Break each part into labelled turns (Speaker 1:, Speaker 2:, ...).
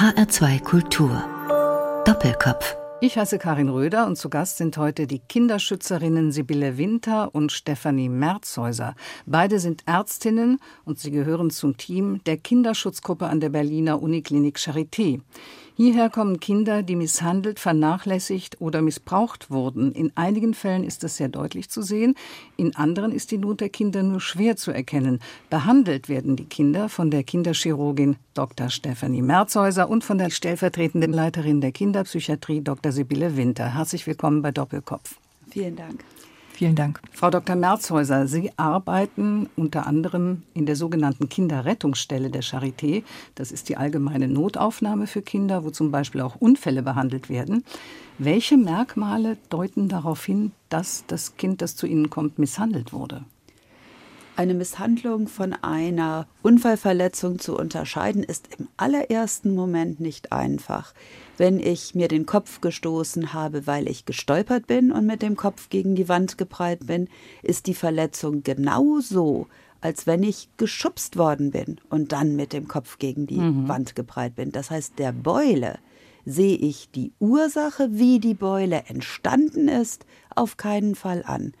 Speaker 1: HR2 Kultur. Doppelkopf.
Speaker 2: Ich heiße Karin Röder und zu Gast sind heute die Kinderschützerinnen Sibylle Winter und Stefanie Merzhäuser. Beide sind Ärztinnen und sie gehören zum Team der Kinderschutzgruppe an der Berliner Uniklinik Charité. Hierher kommen Kinder, die misshandelt, vernachlässigt oder missbraucht wurden. In einigen Fällen ist das sehr deutlich zu sehen, in anderen ist die Not der Kinder nur schwer zu erkennen. Behandelt werden die Kinder von der Kinderchirurgin Dr. Stefanie Merzhäuser und von der stellvertretenden Leiterin der Kinderpsychiatrie Dr. Sibylle Winter. Herzlich willkommen bei Doppelkopf.
Speaker 3: Vielen Dank.
Speaker 2: Vielen Dank. Frau Dr. Merzhäuser, Sie arbeiten unter anderem in der sogenannten Kinderrettungsstelle der Charité. Das ist die allgemeine Notaufnahme für Kinder, wo zum Beispiel auch Unfälle behandelt werden. Welche Merkmale deuten darauf hin, dass das Kind, das zu Ihnen kommt, misshandelt wurde?
Speaker 3: Eine Misshandlung von einer Unfallverletzung zu unterscheiden, ist im allerersten Moment nicht einfach. Wenn ich mir den Kopf gestoßen habe, weil ich gestolpert bin und mit dem Kopf gegen die Wand geprallt bin, ist die Verletzung genauso, als wenn ich geschubst worden bin und dann mit dem Kopf gegen die mhm. Wand geprallt bin. Das heißt, der Beule sehe ich die Ursache, wie die Beule entstanden ist, auf keinen Fall an.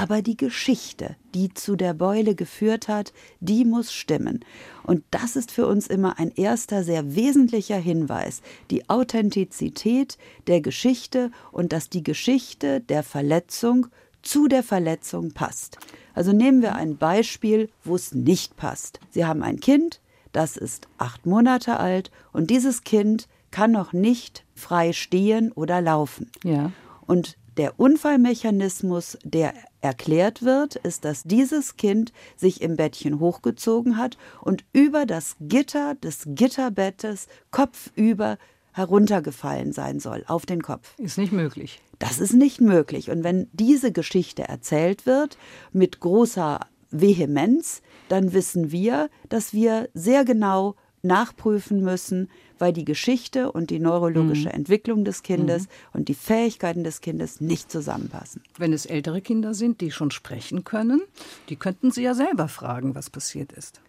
Speaker 3: Aber die Geschichte, die zu der Beule geführt hat, die muss stimmen. Und das ist für uns immer ein erster sehr wesentlicher Hinweis. Die Authentizität der Geschichte und dass die Geschichte der Verletzung zu der Verletzung passt. Also nehmen wir ein Beispiel, wo es nicht passt. Sie haben ein Kind, das ist acht Monate alt und dieses Kind kann noch nicht frei stehen oder laufen.
Speaker 2: Ja.
Speaker 3: Und der Unfallmechanismus, der erklärt wird, ist, dass dieses Kind sich im Bettchen hochgezogen hat und über das Gitter des Gitterbettes kopfüber heruntergefallen sein soll, auf den Kopf.
Speaker 2: Ist nicht möglich.
Speaker 3: Das ist nicht möglich. Und wenn diese Geschichte erzählt wird mit großer Vehemenz, dann wissen wir, dass wir sehr genau nachprüfen müssen, weil die Geschichte und die neurologische mhm. Entwicklung des Kindes mhm. und die Fähigkeiten des Kindes nicht zusammenpassen.
Speaker 2: Wenn es ältere Kinder sind, die schon sprechen können, die könnten Sie ja selber fragen, was passiert ist.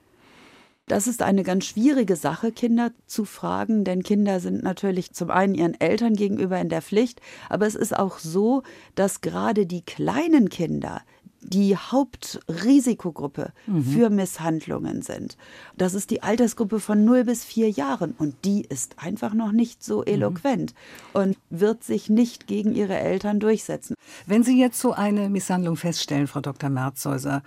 Speaker 3: Das ist eine ganz schwierige Sache, Kinder zu fragen, denn Kinder sind natürlich zum einen ihren Eltern gegenüber in der Pflicht, aber es ist auch so, dass gerade die kleinen Kinder die Hauptrisikogruppe mhm. für Misshandlungen sind. Das ist die Altersgruppe von 0 bis 4 Jahren und die ist einfach noch nicht so mhm. eloquent mhm. und wird sich nicht gegen ihre Eltern durchsetzen.
Speaker 2: Wenn Sie jetzt so eine Misshandlung feststellen, Frau Dr. Merzhäuser,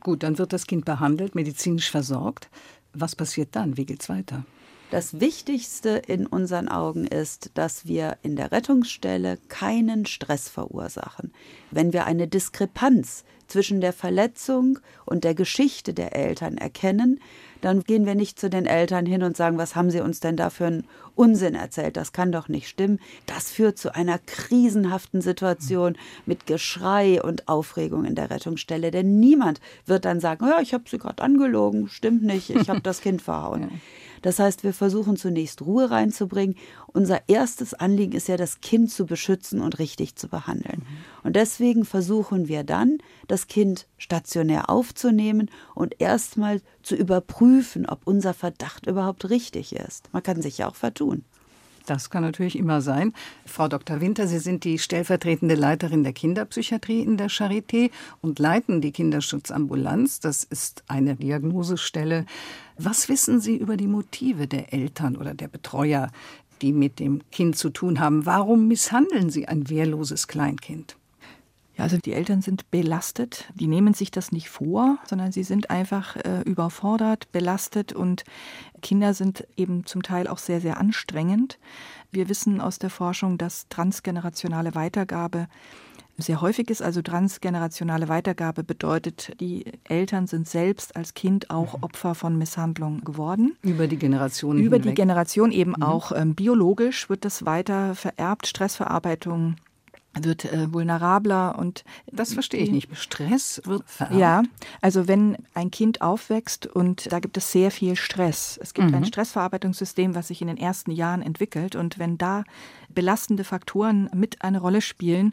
Speaker 2: gut, dann wird das Kind behandelt, medizinisch versorgt. Was passiert dann? Wie geht es weiter?
Speaker 3: Das Wichtigste in unseren Augen ist, dass wir in der Rettungsstelle keinen Stress verursachen. Wenn wir eine Diskrepanz zwischen der Verletzung und der Geschichte der Eltern erkennen, dann gehen wir nicht zu den Eltern hin und sagen, was haben sie uns denn da für einen Unsinn erzählt? Das kann doch nicht stimmen. Das führt zu einer krisenhaften Situation mit Geschrei und Aufregung in der Rettungsstelle. Denn niemand wird dann sagen, ja, ich habe sie gerade angelogen, stimmt nicht, ich habe das Kind verhauen. Das heißt, wir versuchen zunächst Ruhe reinzubringen. Unser erstes Anliegen ist ja, das Kind zu beschützen und richtig zu behandeln. Mhm. Und deswegen versuchen wir dann, das Kind stationär aufzunehmen und erstmal zu überprüfen, ob unser Verdacht überhaupt richtig ist. Man kann sich ja auch vertun.
Speaker 2: Das kann natürlich immer sein. Frau Dr. Winter, Sie sind die stellvertretende Leiterin der Kinderpsychiatrie in der Charité und leiten die Kinderschutzambulanz. Das ist eine Diagnosestelle. Was wissen Sie über die Motive der Eltern oder der Betreuer, die mit dem Kind zu tun haben? Warum misshandeln Sie ein wehrloses Kleinkind?
Speaker 4: Ja, also die Eltern sind belastet, die nehmen sich das nicht vor, sondern sie sind einfach äh, überfordert, belastet und Kinder sind eben zum Teil auch sehr, sehr anstrengend. Wir wissen aus der Forschung, dass transgenerationale Weitergabe sehr häufig ist. Also transgenerationale Weitergabe bedeutet, die Eltern sind selbst als Kind auch mhm. Opfer von Misshandlung geworden.
Speaker 2: Über die Generation.
Speaker 4: Über hinweg. die Generation eben mhm. auch ähm, biologisch wird das weiter vererbt, Stressverarbeitung wird äh, vulnerabler und
Speaker 2: das verstehe ich nicht. Stress wird vererbt.
Speaker 4: Ja, also wenn ein Kind aufwächst und da gibt es sehr viel Stress. Es gibt mhm. ein Stressverarbeitungssystem, was sich in den ersten Jahren entwickelt und wenn da belastende Faktoren mit eine Rolle spielen.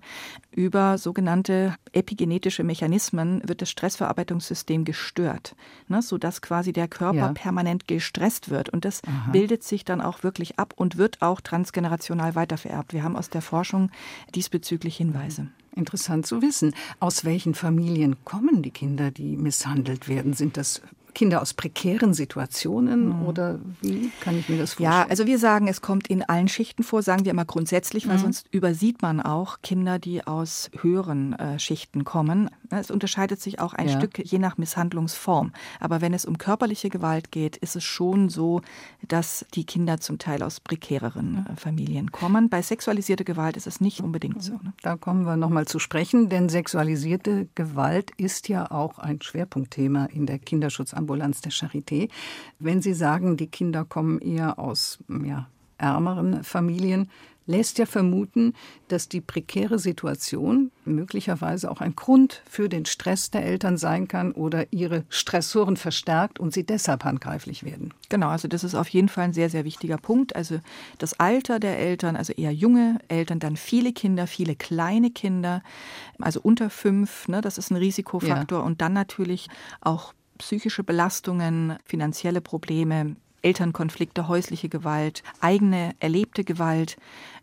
Speaker 4: Über sogenannte epigenetische Mechanismen wird das Stressverarbeitungssystem gestört, ne, sodass quasi der Körper ja. permanent gestresst wird. Und das Aha. bildet sich dann auch wirklich ab und wird auch transgenerational weitervererbt. Wir haben aus der Forschung diesbezüglich Hinweise.
Speaker 2: Interessant zu wissen. Aus welchen Familien kommen die Kinder, die misshandelt werden? Sind das Kinder aus prekären Situationen mhm. oder wie kann ich mir das vorstellen?
Speaker 4: Ja, also wir sagen, es kommt in allen Schichten vor, sagen wir immer grundsätzlich, weil mhm. sonst übersieht man auch Kinder, die aus höheren äh, Schichten kommen. Es unterscheidet sich auch ein ja. Stück je nach Misshandlungsform. Aber wenn es um körperliche Gewalt geht, ist es schon so, dass die Kinder zum Teil aus prekäreren äh, Familien kommen. Bei sexualisierter Gewalt ist es nicht unbedingt so. Ne?
Speaker 2: Da kommen wir nochmal zu sprechen, denn sexualisierte Gewalt ist ja auch ein Schwerpunktthema in der Kinderschutzambulanz der Charité. Wenn Sie sagen, die Kinder kommen eher aus ja, ärmeren Familien, lässt ja vermuten, dass die prekäre Situation möglicherweise auch ein Grund für den Stress der Eltern sein kann oder ihre Stressoren verstärkt und sie deshalb handgreiflich werden.
Speaker 4: Genau, also das ist auf jeden Fall ein sehr, sehr wichtiger Punkt. Also das Alter der Eltern, also eher junge Eltern, dann viele Kinder, viele kleine Kinder, also unter fünf, ne, das ist ein Risikofaktor. Ja. Und dann natürlich auch psychische Belastungen, finanzielle Probleme, Elternkonflikte, häusliche Gewalt, eigene erlebte Gewalt,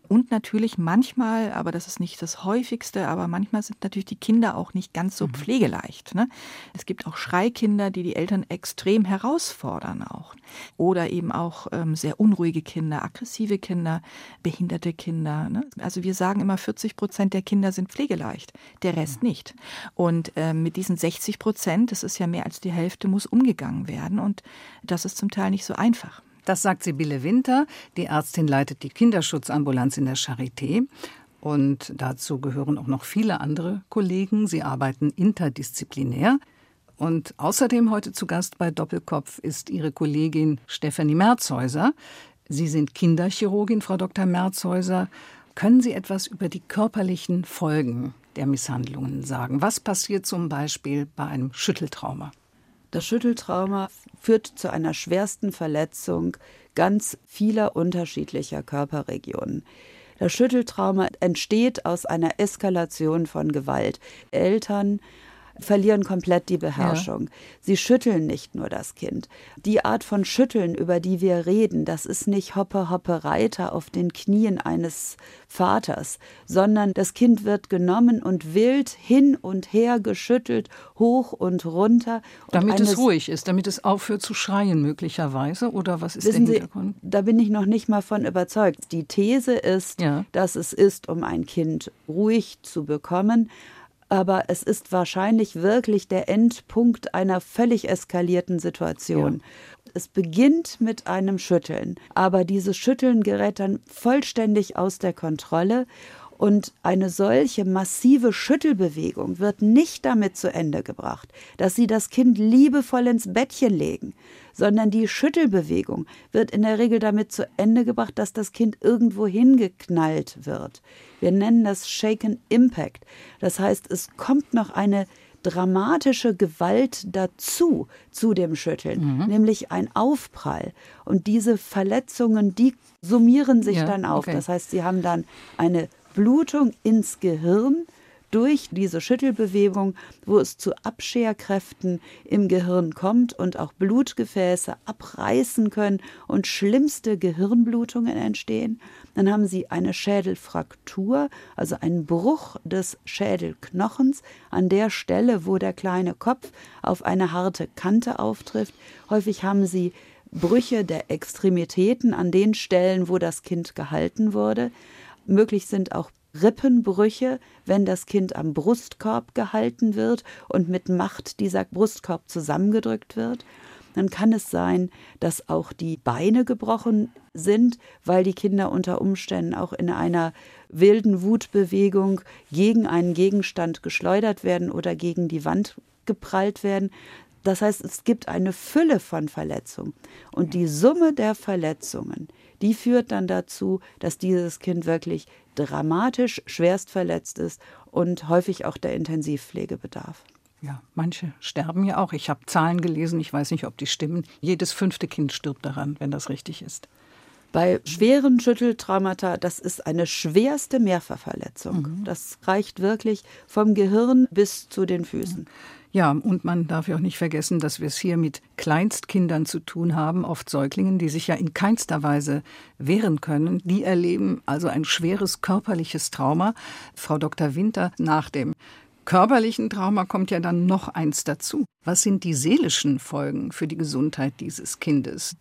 Speaker 4: und natürlich manchmal, aber das ist nicht das häufigste, aber manchmal sind natürlich die Kinder auch nicht ganz so mhm. pflegeleicht. Ne? Es gibt auch Schreikinder, die die Eltern extrem herausfordern auch. Oder eben auch ähm, sehr unruhige Kinder, aggressive Kinder, behinderte Kinder. Ne? Also wir sagen immer, 40 Prozent der Kinder sind pflegeleicht, der Rest mhm. nicht. Und ähm, mit diesen 60 Prozent, das ist ja mehr als die Hälfte, muss umgegangen werden. Und das ist zum Teil nicht so einfach.
Speaker 2: Das sagt Sibylle Winter. Die Ärztin leitet die Kinderschutzambulanz in der Charité. Und dazu gehören auch noch viele andere Kollegen. Sie arbeiten interdisziplinär. Und außerdem heute zu Gast bei Doppelkopf ist ihre Kollegin Stefanie Merzhäuser. Sie sind Kinderchirurgin, Frau Dr. Merzhäuser. Können Sie etwas über die körperlichen Folgen der Misshandlungen sagen? Was passiert zum Beispiel bei einem Schütteltrauma?
Speaker 3: Das Schütteltrauma führt zu einer schwersten Verletzung ganz vieler unterschiedlicher Körperregionen. Das Schütteltrauma entsteht aus einer Eskalation von Gewalt. Eltern verlieren komplett die Beherrschung. Ja. Sie schütteln nicht nur das Kind. Die Art von Schütteln, über die wir reden, das ist nicht Hoppe, Hoppe, Reiter auf den Knien eines Vaters, sondern das Kind wird genommen und wild hin und her geschüttelt, hoch und runter. Und
Speaker 2: damit es ruhig ist, damit es aufhört zu schreien möglicherweise, oder was ist der Hintergrund?
Speaker 3: Sie, da bin ich noch nicht mal von überzeugt. Die These ist, ja. dass es ist, um ein Kind ruhig zu bekommen, aber es ist wahrscheinlich wirklich der Endpunkt einer völlig eskalierten Situation. Ja. Es beginnt mit einem Schütteln, aber dieses Schütteln gerät dann vollständig aus der Kontrolle und eine solche massive Schüttelbewegung wird nicht damit zu Ende gebracht, dass sie das Kind liebevoll ins Bettchen legen, sondern die Schüttelbewegung wird in der Regel damit zu Ende gebracht, dass das Kind irgendwo hingeknallt wird. Wir nennen das Shaken Impact. Das heißt, es kommt noch eine dramatische Gewalt dazu zu dem Schütteln, mhm. nämlich ein Aufprall. Und diese Verletzungen, die summieren sich ja, dann auf. Okay. Das heißt, sie haben dann eine Blutung ins Gehirn durch diese Schüttelbewegung, wo es zu Abscherkräften im Gehirn kommt und auch Blutgefäße abreißen können und schlimmste Gehirnblutungen entstehen. Dann haben sie eine Schädelfraktur, also einen Bruch des Schädelknochens an der Stelle, wo der kleine Kopf auf eine harte Kante auftrifft. Häufig haben sie Brüche der Extremitäten an den Stellen, wo das Kind gehalten wurde. Möglich sind auch Rippenbrüche, wenn das Kind am Brustkorb gehalten wird und mit Macht dieser Brustkorb zusammengedrückt wird. Dann kann es sein, dass auch die Beine gebrochen sind, weil die Kinder unter Umständen auch in einer wilden Wutbewegung gegen einen Gegenstand geschleudert werden oder gegen die Wand geprallt werden. Das heißt, es gibt eine Fülle von Verletzungen. Und die Summe der Verletzungen, die führt dann dazu, dass dieses Kind wirklich dramatisch schwerst verletzt ist und häufig auch der Intensivpflege bedarf.
Speaker 2: Ja, manche sterben ja auch. Ich habe Zahlen gelesen, ich weiß nicht, ob die stimmen. Jedes fünfte Kind stirbt daran, wenn das richtig ist.
Speaker 3: Bei schweren Schütteltraumata, das ist eine schwerste Mehrfachverletzung. Mhm. Das reicht wirklich vom Gehirn bis zu den Füßen.
Speaker 2: Ja, und man darf ja auch nicht vergessen, dass wir es hier mit Kleinstkindern zu tun haben, oft Säuglingen, die sich ja in keinster Weise wehren können. Die erleben also ein schweres körperliches Trauma. Frau Dr. Winter, nach dem körperlichen Trauma kommt ja dann noch eins dazu. Was sind die seelischen Folgen für die Gesundheit dieses Kindes?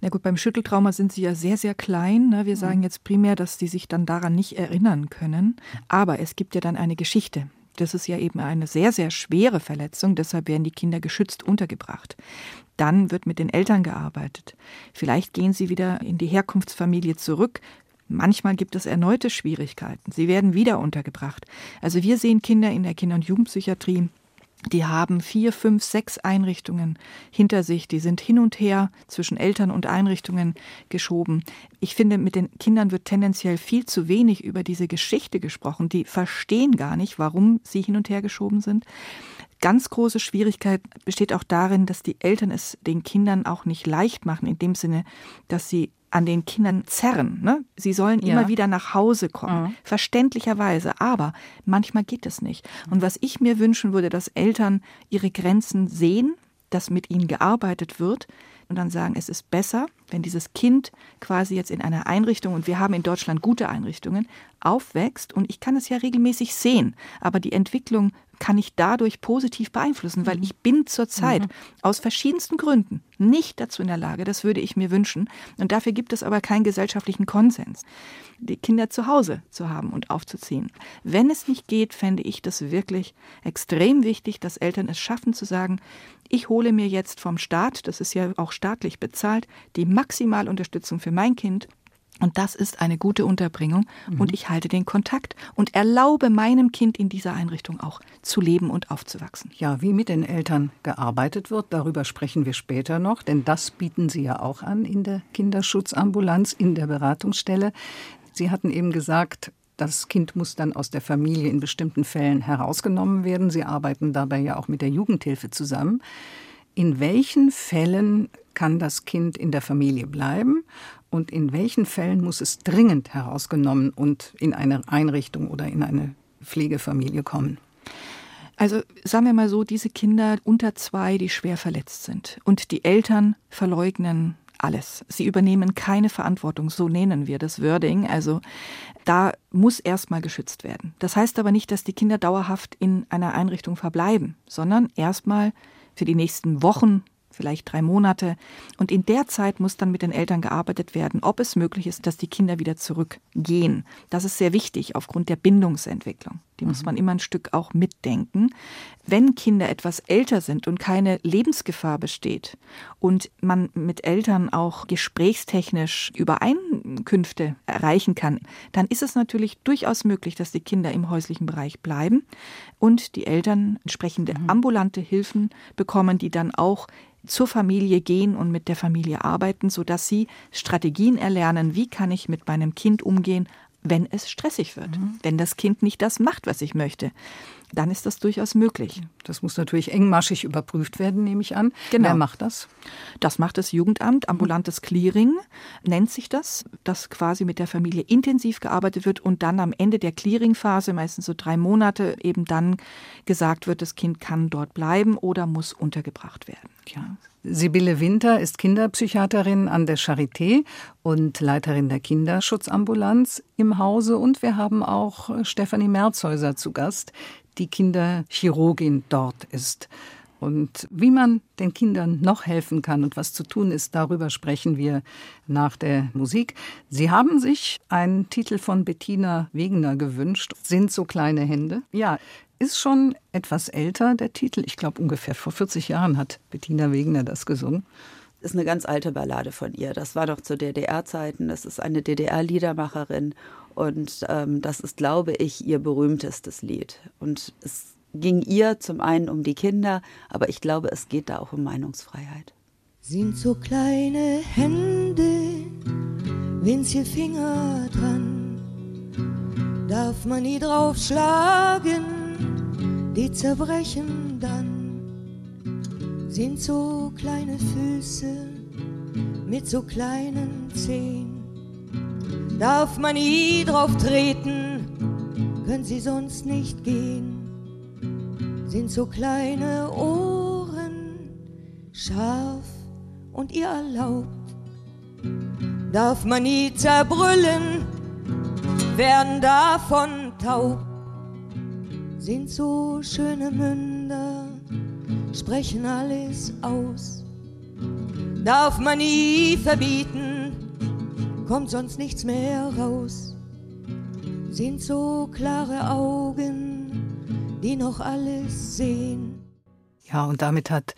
Speaker 4: Na gut, beim Schütteltrauma sind sie ja sehr, sehr klein. Ne? Wir sagen jetzt primär, dass sie sich dann daran nicht erinnern können. Aber es gibt ja dann eine Geschichte. Das ist ja eben eine sehr, sehr schwere Verletzung, deshalb werden die Kinder geschützt untergebracht. Dann wird mit den Eltern gearbeitet. Vielleicht gehen sie wieder in die Herkunftsfamilie zurück. Manchmal gibt es erneute Schwierigkeiten. Sie werden wieder untergebracht. Also wir sehen Kinder in der Kinder- und Jugendpsychiatrie, die haben vier, fünf, sechs Einrichtungen hinter sich. Die sind hin und her zwischen Eltern und Einrichtungen geschoben. Ich finde, mit den Kindern wird tendenziell viel zu wenig über diese Geschichte gesprochen. Die verstehen gar nicht, warum sie hin und her geschoben sind. Ganz große Schwierigkeit besteht auch darin, dass die Eltern es den Kindern auch nicht leicht machen, in dem Sinne, dass sie an den Kindern zerren. Ne? Sie sollen ja. immer wieder nach Hause kommen, mhm. verständlicherweise. Aber manchmal geht es nicht. Und was ich mir wünschen würde, dass Eltern ihre Grenzen sehen, dass mit ihnen gearbeitet wird und dann sagen, es ist besser, wenn dieses Kind quasi jetzt in einer Einrichtung, und wir haben in Deutschland gute Einrichtungen, aufwächst und ich kann es ja regelmäßig sehen, aber die Entwicklung kann ich dadurch positiv beeinflussen, weil mhm. ich bin zurzeit mhm. aus verschiedensten Gründen nicht dazu in der Lage, das würde ich mir wünschen. Und dafür gibt es aber keinen gesellschaftlichen Konsens, die Kinder zu Hause zu haben und aufzuziehen. Wenn es nicht geht, fände ich das wirklich extrem wichtig, dass Eltern es schaffen zu sagen, ich hole mir jetzt vom Staat, das ist ja auch staatlich bezahlt, die Maximalunterstützung für mein Kind und das ist eine gute Unterbringung. Mhm. Und ich halte den Kontakt und erlaube meinem Kind in dieser Einrichtung auch zu leben und aufzuwachsen.
Speaker 2: Ja, wie mit den Eltern gearbeitet wird, darüber sprechen wir später noch, denn das bieten Sie ja auch an in der Kinderschutzambulanz, in der Beratungsstelle. Sie hatten eben gesagt, das Kind muss dann aus der Familie in bestimmten Fällen herausgenommen werden. Sie arbeiten dabei ja auch mit der Jugendhilfe zusammen. In welchen Fällen kann das Kind in der Familie bleiben und in welchen Fällen muss es dringend herausgenommen und in eine Einrichtung oder in eine Pflegefamilie kommen?
Speaker 4: Also sagen wir mal so, diese Kinder unter zwei, die schwer verletzt sind und die Eltern verleugnen alles. Sie übernehmen keine Verantwortung, so nennen wir das Wording. Also da muss erstmal geschützt werden. Das heißt aber nicht, dass die Kinder dauerhaft in einer Einrichtung verbleiben, sondern erstmal für die nächsten Wochen, vielleicht drei Monate. Und in der Zeit muss dann mit den Eltern gearbeitet werden, ob es möglich ist, dass die Kinder wieder zurückgehen. Das ist sehr wichtig aufgrund der Bindungsentwicklung. Die muss mhm. man immer ein Stück auch mitdenken. Wenn Kinder etwas älter sind und keine Lebensgefahr besteht und man mit Eltern auch gesprächstechnisch Übereinkünfte erreichen kann, dann ist es natürlich durchaus möglich, dass die Kinder im häuslichen Bereich bleiben und die Eltern entsprechende mhm. ambulante Hilfen bekommen, die dann auch zur Familie gehen und mit der Familie arbeiten, sodass sie Strategien erlernen, wie kann ich mit meinem Kind umgehen, wenn es stressig wird, mhm. wenn das Kind nicht das macht, was ich möchte. Dann ist das durchaus möglich.
Speaker 2: Das muss natürlich engmaschig überprüft werden, nehme ich an. Genau. Wer macht das?
Speaker 4: Das macht das Jugendamt, ambulantes Clearing nennt sich das, dass quasi mit der Familie intensiv gearbeitet wird und dann am Ende der Clearingphase, meistens so drei Monate, eben dann gesagt wird, das Kind kann dort bleiben oder muss untergebracht werden.
Speaker 2: Ja. Sibylle Winter ist Kinderpsychiaterin an der Charité und Leiterin der Kinderschutzambulanz im Hause. Und wir haben auch Stefanie Merzhäuser zu Gast, die Kinderchirurgin dort ist. Und wie man den Kindern noch helfen kann und was zu tun ist, darüber sprechen wir nach der Musik. Sie haben sich einen Titel von Bettina Wegener gewünscht. Sind so kleine Hände? Ja, ist schon etwas älter, der Titel. Ich glaube, ungefähr vor 40 Jahren hat Bettina Wegener das gesungen.
Speaker 3: Ist eine ganz alte Ballade von ihr. Das war noch zu DDR-Zeiten. Das ist eine DDR-Liedermacherin. Und ähm, das ist, glaube ich, ihr berühmtestes Lied. Und es ging ihr zum einen um die Kinder, aber ich glaube, es geht da auch um Meinungsfreiheit.
Speaker 5: Sind so kleine Hände winzige Finger dran, darf man nie draufschlagen, die zerbrechen dann, sind so kleine Füße mit so kleinen Zehen, darf man nie drauf treten, können sie sonst nicht gehen, sind so kleine Ohren scharf und ihr erlaubt, darf man nie zerbrüllen, werden davon taub, sind so schöne Münder, sprechen alles aus, darf man nie verbieten, kommt sonst nichts mehr raus, sind so klare Augen, die noch alles sehen.
Speaker 2: Ja, und damit hat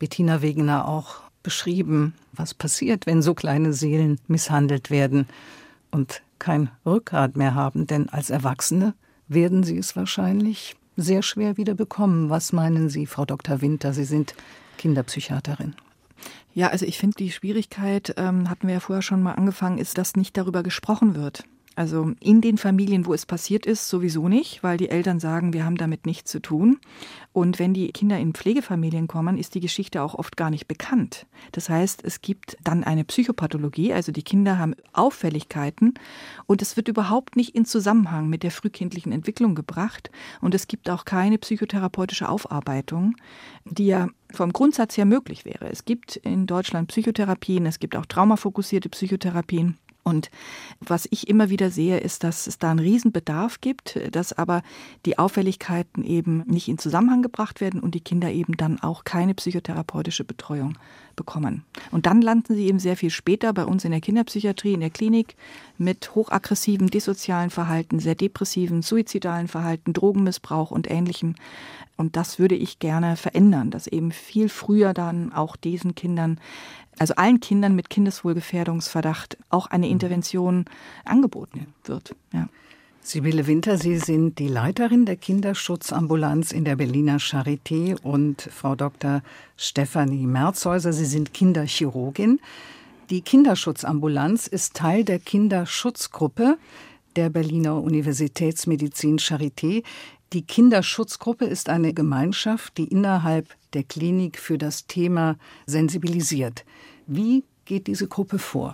Speaker 2: Bettina Wegener auch beschrieben, was passiert, wenn so kleine Seelen misshandelt werden und kein Rückgrat mehr haben, denn als Erwachsene werden sie es wahrscheinlich sehr schwer wieder bekommen. Was meinen Sie, Frau Dr. Winter? Sie sind Kinderpsychiaterin.
Speaker 4: Ja, also ich finde, die Schwierigkeit, ähm, hatten wir ja vorher schon mal angefangen, ist, dass nicht darüber gesprochen wird. Also in den Familien, wo es passiert ist, sowieso nicht, weil die Eltern sagen, wir haben damit nichts zu tun. Und wenn die Kinder in Pflegefamilien kommen, ist die Geschichte auch oft gar nicht bekannt. Das heißt, es gibt dann eine Psychopathologie, also die Kinder haben Auffälligkeiten und es wird überhaupt nicht in Zusammenhang mit der frühkindlichen Entwicklung gebracht. Und es gibt auch keine psychotherapeutische Aufarbeitung, die ja vom Grundsatz her möglich wäre. Es gibt in Deutschland Psychotherapien, es gibt auch traumafokussierte Psychotherapien. Und was ich immer wieder sehe, ist, dass es da einen Riesenbedarf gibt, dass aber die Auffälligkeiten eben nicht in Zusammenhang gebracht werden und die Kinder eben dann auch keine psychotherapeutische Betreuung bekommen. Und dann landen sie eben sehr viel später bei uns in der Kinderpsychiatrie, in der Klinik mit hochaggressivem, dissozialen Verhalten, sehr depressiven, suizidalen Verhalten, Drogenmissbrauch und ähnlichem. Und das würde ich gerne verändern, dass eben viel früher dann auch diesen Kindern also allen Kindern mit Kindeswohlgefährdungsverdacht auch eine mhm. Intervention angeboten wird. Ja.
Speaker 2: Sibylle Winter, Sie sind die Leiterin der Kinderschutzambulanz in der Berliner Charité und Frau Dr. Stefanie Merzhäuser, Sie sind Kinderchirurgin. Die Kinderschutzambulanz ist Teil der Kinderschutzgruppe der Berliner Universitätsmedizin Charité. Die Kinderschutzgruppe ist eine Gemeinschaft, die innerhalb der Klinik für das Thema sensibilisiert. Wie geht diese Gruppe vor?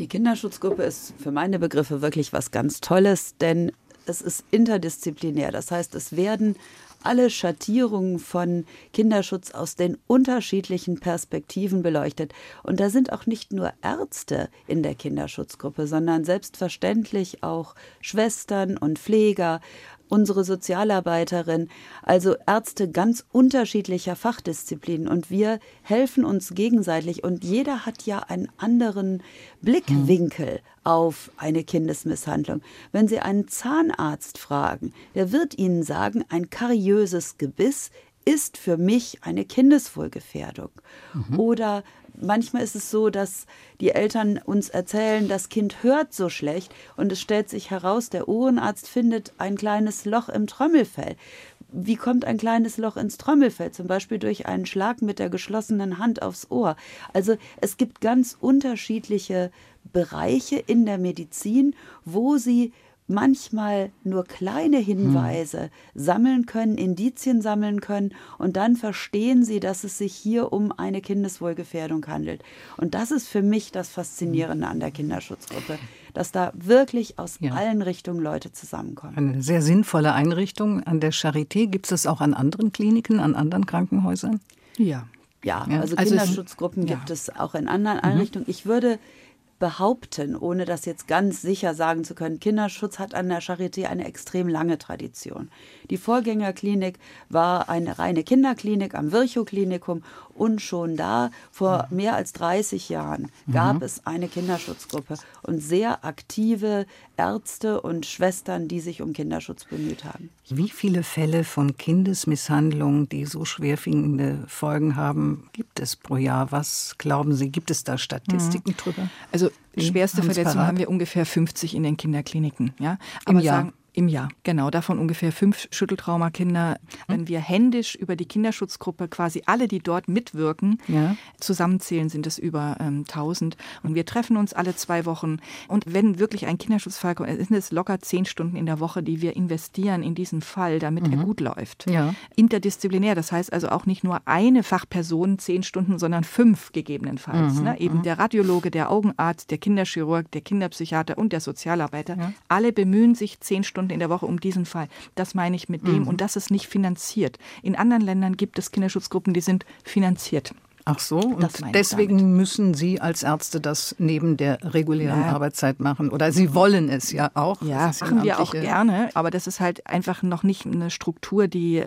Speaker 3: Die Kinderschutzgruppe ist für meine Begriffe wirklich was ganz Tolles, denn es ist interdisziplinär. Das heißt, es werden alle Schattierungen von Kinderschutz aus den unterschiedlichen Perspektiven beleuchtet. Und da sind auch nicht nur Ärzte in der Kinderschutzgruppe, sondern selbstverständlich auch Schwestern und Pfleger, unsere Sozialarbeiterin, also Ärzte ganz unterschiedlicher Fachdisziplinen. Und wir helfen uns gegenseitig. Und jeder hat ja einen anderen Blickwinkel auf eine Kindesmisshandlung. Wenn Sie einen Zahnarzt fragen, der wird Ihnen sagen, ein kariöses Gebiss ist für mich eine Kindeswohlgefährdung. Mhm. Oder manchmal ist es so, dass die Eltern uns erzählen, das Kind hört so schlecht und es stellt sich heraus, der Ohrenarzt findet ein kleines Loch im Trommelfell. Wie kommt ein kleines Loch ins Trommelfell? Zum Beispiel durch einen Schlag mit der geschlossenen Hand aufs Ohr. Also es gibt ganz unterschiedliche Bereiche in der Medizin, wo sie manchmal nur kleine Hinweise hm. sammeln können, Indizien sammeln können und dann verstehen sie, dass es sich hier um eine Kindeswohlgefährdung handelt. Und das ist für mich das Faszinierende an der Kinderschutzgruppe, dass da wirklich aus ja. allen Richtungen Leute zusammenkommen.
Speaker 2: Eine sehr sinnvolle Einrichtung. An der Charité gibt es das auch an anderen Kliniken, an anderen Krankenhäusern?
Speaker 3: Ja. Ja, also, also Kinderschutzgruppen es, ja. gibt es auch in anderen mhm. Einrichtungen. Ich würde behaupten, ohne das jetzt ganz sicher sagen zu können, Kinderschutz hat an der Charité eine extrem lange Tradition. Die Vorgängerklinik war eine reine Kinderklinik am Virchow-Klinikum und schon da, vor mhm. mehr als 30 Jahren, gab mhm. es eine Kinderschutzgruppe und sehr aktive Ärzte und Schwestern, die sich um Kinderschutz bemüht haben.
Speaker 2: Wie viele Fälle von Kindesmisshandlungen, die so schwerwiegende Folgen haben, gibt es pro Jahr? Was glauben Sie, gibt es da Statistiken mhm. drüber?
Speaker 4: Also schwerste Verletzungen haben wir ungefähr 50 in den Kinderkliniken. Ja? Aber
Speaker 2: Im Jahr.
Speaker 4: Sagen, Im Jahr, genau. Davon ungefähr fünf Schütteltraumakinder. Wenn wir händisch über die Kinderschutzgruppe quasi alle, die dort mitwirken, ja. zusammenzählen, sind es über ähm, 1000. Und wir treffen uns alle zwei Wochen. Und wenn wirklich ein Kinderschutzfall kommt, sind es locker zehn Stunden in der Woche, die wir investieren in diesen Fall, damit mhm. er gut läuft. Ja. Interdisziplinär, das heißt also auch nicht nur eine Fachperson zehn Stunden, sondern fünf gegebenenfalls. Mhm. Ne? Eben mhm. der Radiologe, der Augenarzt, der Kinderchirurg, der Kinderpsychiater und der Sozialarbeiter. Ja. Alle bemühen sich zehn Stunden Stunden in der Woche um diesen Fall. Das meine ich mit dem. Mhm. Und das ist nicht finanziert. In anderen Ländern gibt es Kinderschutzgruppen, die sind finanziert.
Speaker 2: Ach so, und deswegen müssen Sie als Ärzte das neben der regulären ja. Arbeitszeit machen. Oder Sie wollen es ja auch.
Speaker 4: Ja, machen wir auch gerne. Aber das ist halt einfach noch nicht eine Struktur, die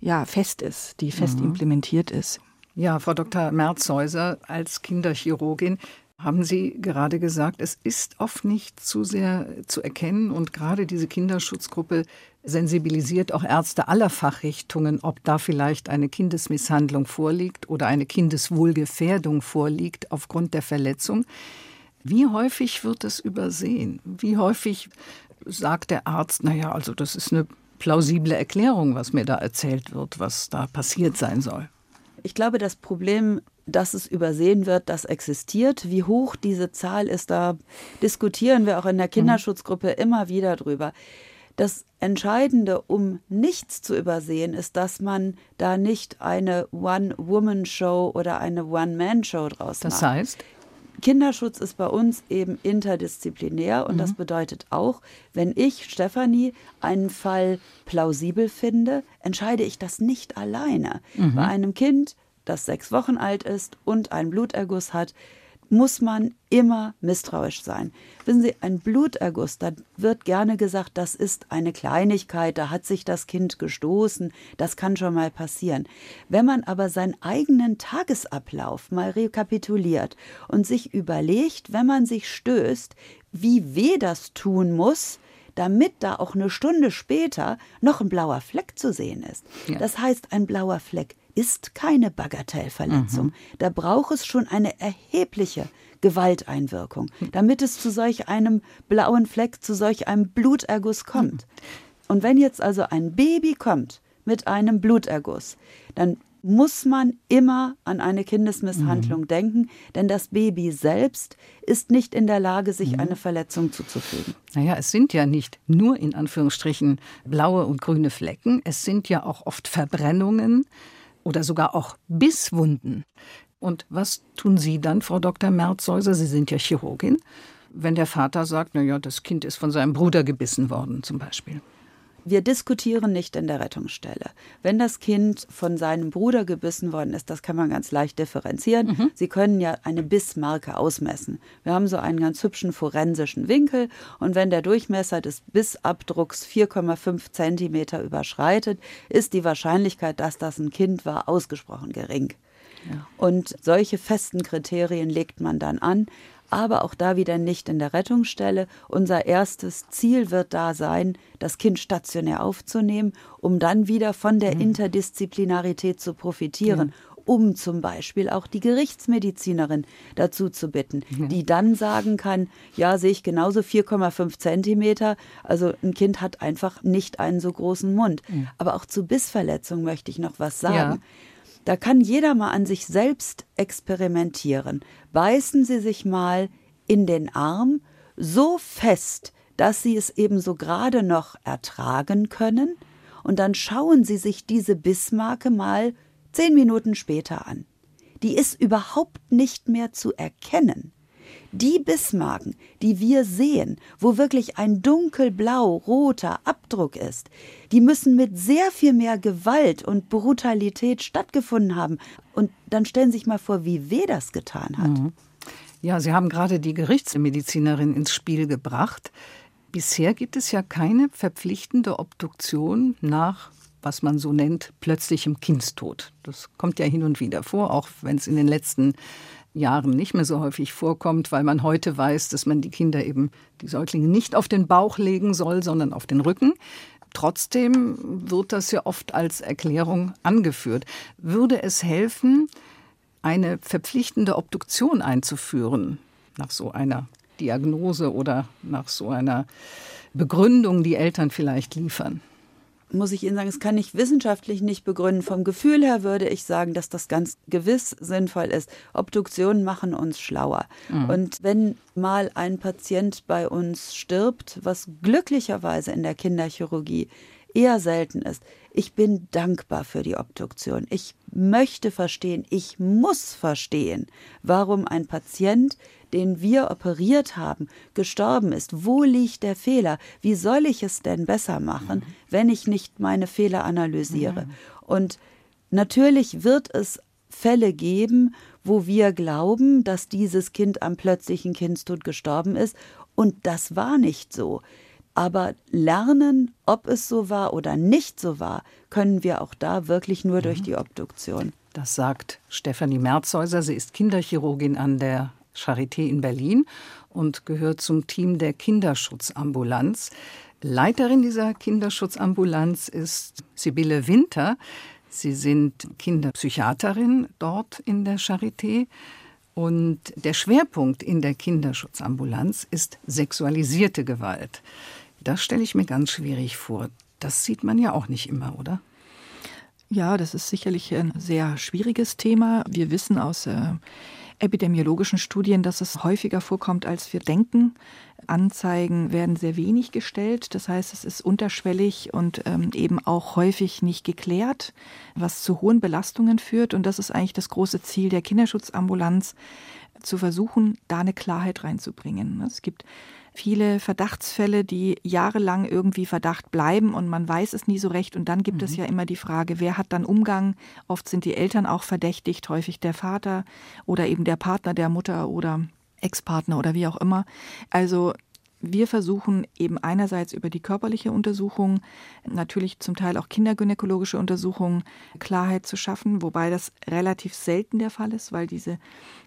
Speaker 4: ja fest ist, die fest mhm. implementiert ist.
Speaker 2: Ja, Frau Dr. Merzhäuser als Kinderchirurgin, haben Sie gerade gesagt, es ist oft nicht zu sehr zu erkennen und gerade diese Kinderschutzgruppe sensibilisiert auch Ärzte aller Fachrichtungen, ob da vielleicht eine Kindesmisshandlung vorliegt oder eine Kindeswohlgefährdung vorliegt aufgrund der Verletzung. Wie häufig wird es übersehen? Wie häufig sagt der Arzt, naja, also das ist eine plausible Erklärung, was mir da erzählt wird, was da passiert sein soll?
Speaker 3: Ich glaube, das Problem dass es übersehen wird, das existiert. Wie hoch diese Zahl ist, da diskutieren wir auch in der mhm. Kinderschutzgruppe immer wieder drüber. Das Entscheidende, um nichts zu übersehen, ist, dass man da nicht eine One-Woman-Show oder eine One-Man-Show draus macht.
Speaker 2: Das heißt?
Speaker 3: Kinderschutz ist bei uns eben interdisziplinär und mhm. das bedeutet auch, wenn ich, Stefanie, einen Fall plausibel finde, entscheide ich das nicht alleine. Mhm. Bei einem Kind das sechs Wochen alt ist und einen Bluterguss hat, muss man immer misstrauisch sein. Wissen Sie, ein Bluterguss, da wird gerne gesagt, das ist eine Kleinigkeit, da hat sich das Kind gestoßen, das kann schon mal passieren. Wenn man aber seinen eigenen Tagesablauf mal rekapituliert und sich überlegt, wenn man sich stößt, wie weh das tun muss, damit da auch eine Stunde später noch ein blauer Fleck zu sehen ist. Ja. Das heißt, ein blauer Fleck ist keine Bagatellverletzung. Mhm. Da braucht es schon eine erhebliche Gewalteinwirkung, damit es zu solch einem blauen Fleck, zu solch einem Bluterguss kommt. Mhm. Und wenn jetzt also ein Baby kommt mit einem Bluterguss, dann muss man immer an eine Kindesmisshandlung mhm. denken, denn das Baby selbst ist nicht in der Lage, sich mhm. eine Verletzung zuzufügen.
Speaker 2: Naja, es sind ja nicht nur in Anführungsstrichen blaue und grüne Flecken, es sind ja auch oft Verbrennungen, oder sogar auch Bisswunden. Und was tun Sie dann, Frau Dr. Merzhäuser? Sie sind ja Chirurgin. Wenn der Vater sagt, na ja, das Kind ist von seinem Bruder gebissen worden, zum Beispiel.
Speaker 3: Wir diskutieren nicht in der Rettungsstelle. Wenn das Kind von seinem Bruder gebissen worden ist, das kann man ganz leicht differenzieren. Mhm. Sie können ja eine Bissmarke ausmessen. Wir haben so einen ganz hübschen forensischen Winkel und wenn der Durchmesser des Bissabdrucks 4,5 Zentimeter überschreitet, ist die Wahrscheinlichkeit, dass das ein Kind war, ausgesprochen gering. Ja. Und solche festen Kriterien legt man dann an aber auch da wieder nicht in der Rettungsstelle. Unser erstes Ziel wird da sein, das Kind stationär aufzunehmen, um dann wieder von der mhm. Interdisziplinarität zu profitieren. Ja um zum Beispiel auch die Gerichtsmedizinerin dazu zu bitten, ja. die dann sagen kann, ja, sehe ich genauso 4,5 Zentimeter. Also ein Kind hat einfach nicht einen so großen Mund. Ja. Aber auch zu Bissverletzungen möchte ich noch was sagen. Ja. Da kann jeder mal an sich selbst experimentieren. Beißen Sie sich mal in den Arm so fest, dass Sie es eben so gerade noch ertragen können, und dann schauen Sie sich diese Bissmarke mal zehn Minuten später an. Die ist überhaupt nicht mehr zu erkennen. Die Bismarcken, die wir sehen, wo wirklich ein dunkelblau-roter Abdruck ist, die müssen mit sehr viel mehr Gewalt und Brutalität stattgefunden haben. Und dann stellen Sie sich mal vor, wie weh das getan hat. Mhm.
Speaker 2: Ja, Sie haben gerade die Gerichtsmedizinerin ins Spiel gebracht. Bisher gibt es ja keine verpflichtende Obduktion nach was man so nennt, plötzlichem Kindstod. Das kommt ja hin und wieder vor, auch wenn es in den letzten Jahren nicht mehr so häufig vorkommt, weil man heute weiß, dass man die Kinder eben, die Säuglinge nicht auf den Bauch legen soll, sondern auf den Rücken. Trotzdem wird das ja oft als Erklärung angeführt. Würde es helfen, eine verpflichtende Obduktion einzuführen nach so einer Diagnose oder nach so einer Begründung die Eltern vielleicht liefern?
Speaker 3: Muss ich Ihnen sagen, es kann ich wissenschaftlich nicht begründen. Vom Gefühl her würde ich sagen, dass das ganz gewiss sinnvoll ist. Obduktionen machen uns schlauer. Mhm. Und wenn mal ein Patient bei uns stirbt, was glücklicherweise in der Kinderchirurgie eher selten ist. Ich bin dankbar für die Obduktion. Ich möchte verstehen, ich muss verstehen, warum ein Patient, den wir operiert haben, gestorben ist. Wo liegt der Fehler? Wie soll ich es denn besser machen, mhm. wenn ich nicht meine Fehler analysiere? Mhm. Und natürlich wird es Fälle geben, wo wir glauben, dass dieses Kind am plötzlichen Kindstod gestorben ist. Und das war nicht so. Aber lernen, ob es so war oder nicht so war, können wir auch da wirklich nur durch mhm. die Obduktion.
Speaker 2: Das sagt Stefanie Merzhäuser. Sie ist Kinderchirurgin an der Charité in Berlin und gehört zum Team der Kinderschutzambulanz. Leiterin dieser Kinderschutzambulanz ist Sibylle Winter. Sie sind Kinderpsychiaterin dort in der Charité. Und der Schwerpunkt in der Kinderschutzambulanz ist sexualisierte Gewalt. Das stelle ich mir ganz schwierig vor. Das sieht man ja auch nicht immer, oder?
Speaker 4: Ja, das ist sicherlich ein sehr schwieriges Thema. Wir wissen aus äh, epidemiologischen Studien, dass es häufiger vorkommt, als wir denken. Anzeigen werden sehr wenig gestellt. Das heißt, es ist unterschwellig und ähm, eben auch häufig nicht geklärt, was zu hohen Belastungen führt. Und das ist eigentlich das große Ziel der Kinderschutzambulanz, zu versuchen, da eine Klarheit reinzubringen. Es gibt viele Verdachtsfälle, die jahrelang irgendwie Verdacht bleiben und man weiß es nie so recht. Und dann gibt mhm. es ja immer die Frage, wer hat dann Umgang? Oft sind die Eltern auch verdächtigt, häufig der Vater oder eben der Partner der Mutter oder Ex-Partner oder wie auch immer. Also wir versuchen eben einerseits über die körperliche Untersuchung, natürlich zum Teil auch kindergynäkologische Untersuchungen, Klarheit zu schaffen, wobei das relativ selten der Fall ist, weil diese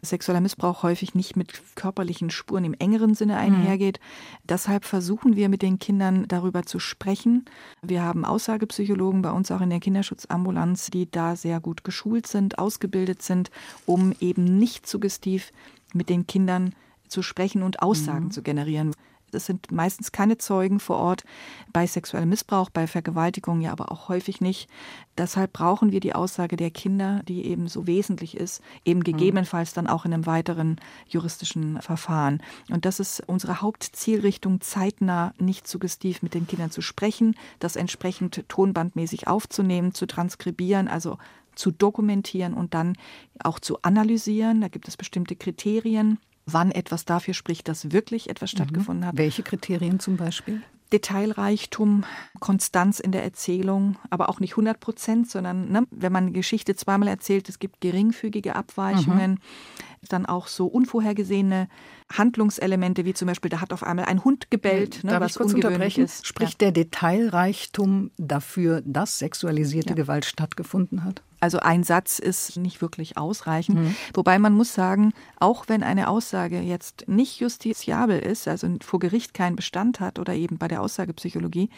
Speaker 4: sexueller Missbrauch häufig nicht mit körperlichen Spuren im engeren Sinne mhm. einhergeht. Mhm. Deshalb versuchen wir mit den Kindern darüber zu sprechen. Wir haben Aussagepsychologen bei uns auch in der Kinderschutzambulanz, die da sehr gut geschult sind, ausgebildet sind, um eben nicht suggestiv mit den Kindern zu sprechen und Aussagen mhm. zu generieren. Es sind meistens keine Zeugen vor Ort bei sexuellem Missbrauch, bei Vergewaltigung ja aber auch häufig nicht. Deshalb brauchen wir die Aussage der Kinder, die eben so wesentlich ist, eben mhm. gegebenenfalls dann auch in einem weiteren juristischen Verfahren. Und das ist unsere Hauptzielrichtung, zeitnah nicht suggestiv mit den Kindern zu sprechen, das entsprechend tonbandmäßig aufzunehmen, zu transkribieren, also zu dokumentieren und dann auch zu analysieren. Da gibt es bestimmte Kriterien wann etwas dafür spricht, dass wirklich etwas mhm. stattgefunden hat.
Speaker 2: Welche Kriterien zum Beispiel?
Speaker 4: Detailreichtum, Konstanz in der Erzählung, aber auch nicht 100 Prozent, sondern ne, wenn man eine Geschichte zweimal erzählt, es gibt geringfügige Abweichungen, mhm. dann auch so unvorhergesehene Handlungselemente, wie zum Beispiel, da hat auf einmal ein Hund gebellt,
Speaker 2: ne, was ungewöhnlich ist. Spricht ja. der Detailreichtum dafür, dass sexualisierte ja. Gewalt stattgefunden hat?
Speaker 4: Also ein Satz ist nicht wirklich ausreichend. Mhm. Wobei man muss sagen, auch wenn eine Aussage jetzt nicht justiziabel ist, also vor Gericht keinen Bestand hat oder eben bei der Aussagepsychologie,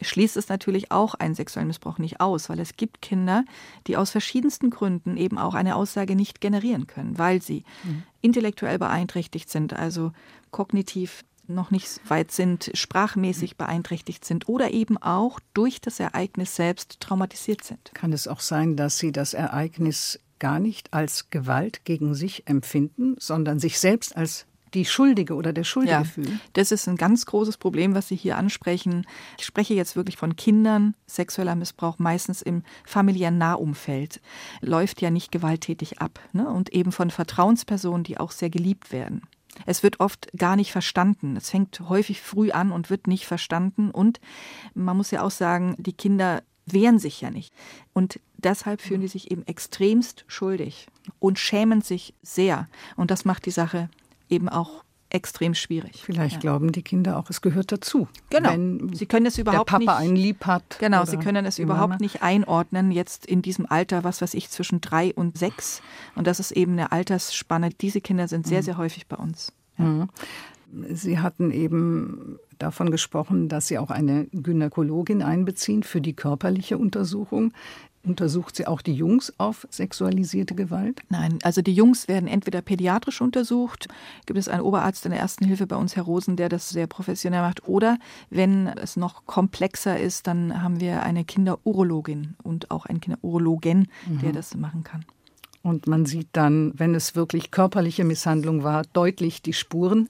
Speaker 4: schließt es natürlich auch einen sexuellen Missbrauch nicht aus, weil es gibt Kinder, die aus verschiedensten Gründen eben auch eine Aussage nicht generieren können, weil sie mhm. intellektuell beeinträchtigt sind, also kognitiv noch nicht weit sind, sprachmäßig beeinträchtigt sind oder eben auch durch das Ereignis selbst traumatisiert sind.
Speaker 2: Kann es auch sein, dass Sie das Ereignis gar nicht als Gewalt gegen sich empfinden, sondern sich selbst als die Schuldige oder der Schuldige ja, fühlen?
Speaker 4: Das ist ein ganz großes Problem, was Sie hier ansprechen. Ich spreche jetzt wirklich von Kindern. Sexueller Missbrauch meistens im familiären Nahumfeld läuft ja nicht gewalttätig ab. Ne? Und eben von Vertrauenspersonen, die auch sehr geliebt werden. Es wird oft gar nicht verstanden. Es fängt häufig früh an und wird nicht verstanden. Und man muss ja auch sagen, die Kinder wehren sich ja nicht. Und deshalb fühlen die sich eben extremst schuldig und schämen sich sehr. Und das macht die Sache eben auch extrem schwierig.
Speaker 2: Vielleicht ja. glauben die Kinder auch, es gehört dazu.
Speaker 4: Genau. Wenn sie können es überhaupt
Speaker 2: der
Speaker 4: Papa
Speaker 2: nicht, einen lieb hat.
Speaker 4: Genau, sie können es überhaupt Mama. nicht einordnen jetzt in diesem Alter, was weiß ich, zwischen drei und sechs. Und das ist eben eine Altersspanne. Diese Kinder sind sehr, mhm. sehr häufig bei uns. Ja. Mhm.
Speaker 2: Sie hatten eben davon gesprochen, dass Sie auch eine Gynäkologin einbeziehen für die körperliche Untersuchung. Untersucht sie auch die Jungs auf sexualisierte Gewalt?
Speaker 4: Nein, also die Jungs werden entweder pädiatrisch untersucht, gibt es einen Oberarzt in der ersten Hilfe bei uns, Herr Rosen, der das sehr professionell macht, oder wenn es noch komplexer ist, dann haben wir eine Kinderurologin und auch einen Kinderurologen, mhm. der das machen kann.
Speaker 2: Und man sieht dann, wenn es wirklich körperliche Misshandlung war, deutlich die Spuren.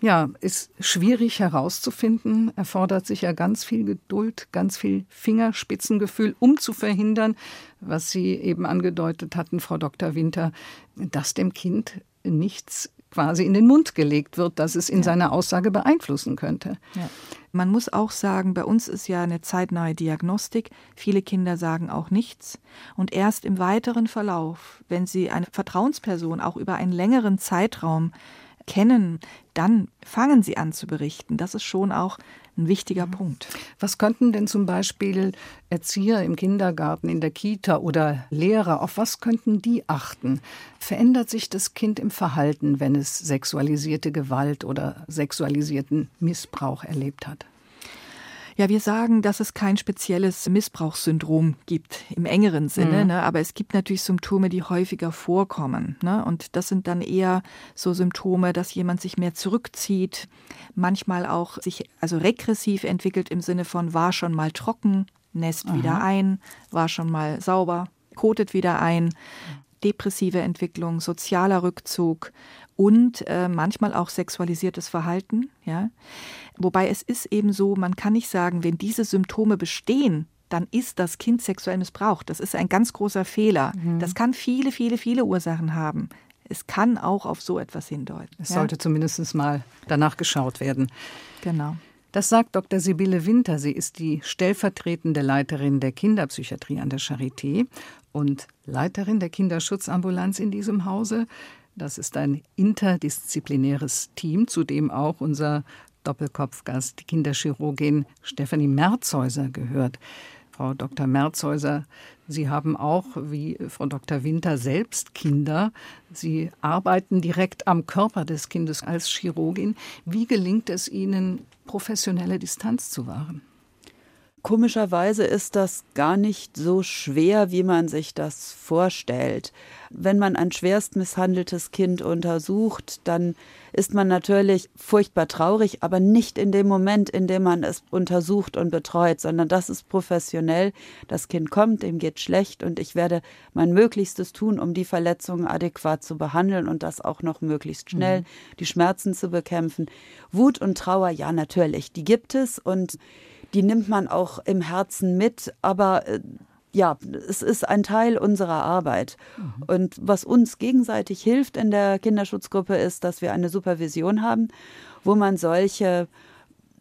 Speaker 2: Ja, ist schwierig herauszufinden, erfordert sicher ganz viel Geduld, ganz viel Fingerspitzengefühl, um zu verhindern, was Sie eben angedeutet hatten, Frau Dr. Winter, dass dem Kind nichts quasi in den Mund gelegt wird, dass es in ja. seiner Aussage beeinflussen könnte.
Speaker 4: Ja. Man muss auch sagen, bei uns ist ja eine zeitnahe Diagnostik. Viele Kinder sagen auch nichts. Und erst im weiteren Verlauf, wenn sie eine Vertrauensperson auch über einen längeren Zeitraum kennen, dann fangen sie an zu berichten. Das ist schon auch ein wichtiger mhm. Punkt.
Speaker 2: Was könnten denn zum Beispiel Erzieher im Kindergarten, in der Kita oder Lehrer, auf was könnten die achten? Verändert sich das Kind im Verhalten, wenn es sexualisierte Gewalt oder sexualisierten Missbrauch erlebt hat?
Speaker 4: Ja, wir sagen, dass es kein spezielles Missbrauchssyndrom gibt im engeren Sinne, mhm. ne? aber es gibt natürlich Symptome, die häufiger vorkommen. Ne? Und das sind dann eher so Symptome, dass jemand sich mehr zurückzieht, manchmal auch sich also regressiv entwickelt im Sinne von war schon mal trocken, nässt Aha. wieder ein, war schon mal sauber, kotet wieder ein depressive Entwicklung, sozialer Rückzug und äh, manchmal auch sexualisiertes Verhalten. Ja? Wobei es ist eben so, man kann nicht sagen, wenn diese Symptome bestehen, dann ist das Kind sexuell missbraucht. Das ist ein ganz großer Fehler. Mhm. Das kann viele, viele, viele Ursachen haben. Es kann auch auf so etwas hindeuten.
Speaker 2: Es ja? sollte zumindest mal danach geschaut werden.
Speaker 4: Genau.
Speaker 2: Das sagt Dr. Sibylle Winter. Sie ist die stellvertretende Leiterin der Kinderpsychiatrie an der Charité und Leiterin der Kinderschutzambulanz in diesem Hause. Das ist ein interdisziplinäres Team, zu dem auch unser Doppelkopfgast, die Kinderchirurgin Stefanie Merzhäuser gehört. Frau Dr. Merzhäuser, Sie haben auch, wie Frau Dr. Winter, selbst Kinder. Sie arbeiten direkt am Körper des Kindes als Chirurgin. Wie gelingt es Ihnen, professionelle Distanz zu wahren?
Speaker 3: Komischerweise ist das gar nicht so schwer, wie man sich das vorstellt. Wenn man ein schwerst misshandeltes Kind untersucht, dann ist man natürlich furchtbar traurig, aber nicht in dem Moment, in dem man es untersucht und betreut, sondern das ist professionell. Das Kind kommt, dem geht schlecht und ich werde mein Möglichstes tun, um die Verletzungen adäquat zu behandeln und das auch noch möglichst schnell, mhm. die Schmerzen zu bekämpfen. Wut und Trauer, ja, natürlich, die gibt es und die nimmt man auch im Herzen mit, aber äh, ja, es ist ein Teil unserer Arbeit. Mhm. Und was uns gegenseitig hilft in der Kinderschutzgruppe ist, dass wir eine Supervision haben, wo man solche